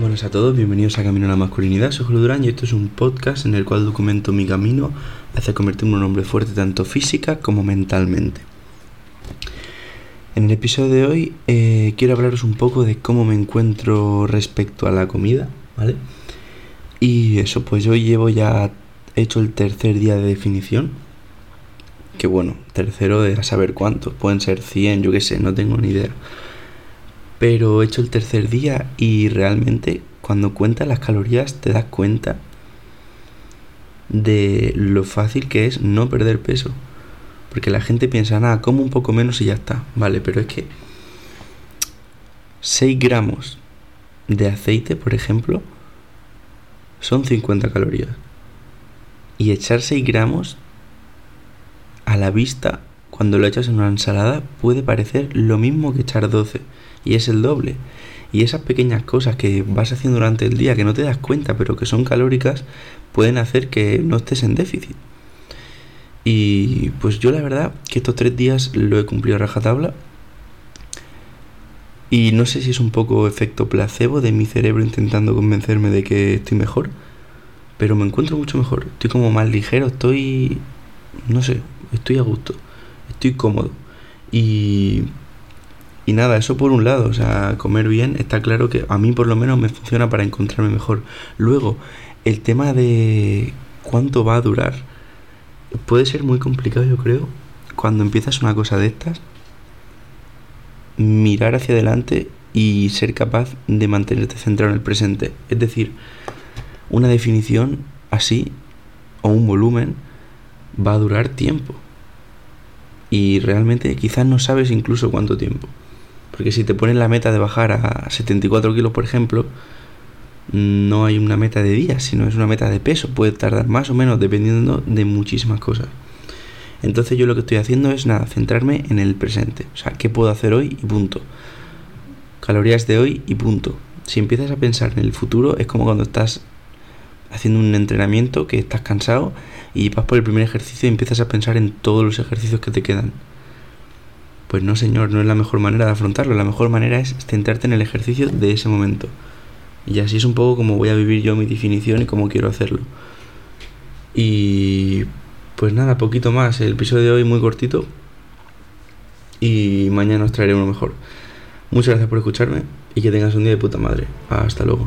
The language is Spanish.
buenas a todos, bienvenidos a Camino a la Masculinidad, soy Julio Durán y esto es un podcast en el cual documento mi camino hacia convertirme en un hombre fuerte tanto física como mentalmente. En el episodio de hoy eh, quiero hablaros un poco de cómo me encuentro respecto a la comida, ¿vale? Y eso, pues hoy llevo ya hecho el tercer día de definición, que bueno, tercero de a saber cuántos, pueden ser 100, yo qué sé, no tengo ni idea. Pero he hecho el tercer día y realmente cuando cuentas las calorías te das cuenta de lo fácil que es no perder peso. Porque la gente piensa, nada, como un poco menos y ya está. Vale, pero es que 6 gramos de aceite, por ejemplo, son 50 calorías. Y echar 6 gramos a la vista, cuando lo echas en una ensalada, puede parecer lo mismo que echar 12 y es el doble. Y esas pequeñas cosas que vas haciendo durante el día que no te das cuenta, pero que son calóricas, pueden hacer que no estés en déficit. Y pues yo la verdad que estos tres días lo he cumplido a rajatabla. Y no sé si es un poco efecto placebo de mi cerebro intentando convencerme de que estoy mejor. Pero me encuentro mucho mejor. Estoy como más ligero, estoy... No sé, estoy a gusto. Estoy cómodo. Y y nada, eso por un lado, o sea, comer bien está claro que a mí por lo menos me funciona para encontrarme mejor. Luego, el tema de cuánto va a durar puede ser muy complicado, yo creo, cuando empiezas una cosa de estas, mirar hacia adelante y ser capaz de mantenerte centrado en el presente. Es decir, una definición así o un volumen va a durar tiempo. Y realmente quizás no sabes incluso cuánto tiempo. Porque si te pones la meta de bajar a 74 kilos, por ejemplo, no hay una meta de días, sino es una meta de peso. Puede tardar más o menos dependiendo de muchísimas cosas. Entonces yo lo que estoy haciendo es nada, centrarme en el presente. O sea, ¿qué puedo hacer hoy y punto? Calorías de hoy y punto. Si empiezas a pensar en el futuro, es como cuando estás haciendo un entrenamiento que estás cansado y vas por el primer ejercicio y empiezas a pensar en todos los ejercicios que te quedan. Pues no, señor, no es la mejor manera de afrontarlo. La mejor manera es centrarte en el ejercicio de ese momento. Y así es un poco como voy a vivir yo mi definición y cómo quiero hacerlo. Y pues nada, poquito más. El episodio de hoy muy cortito. Y mañana os traeré uno mejor. Muchas gracias por escucharme y que tengas un día de puta madre. Hasta luego.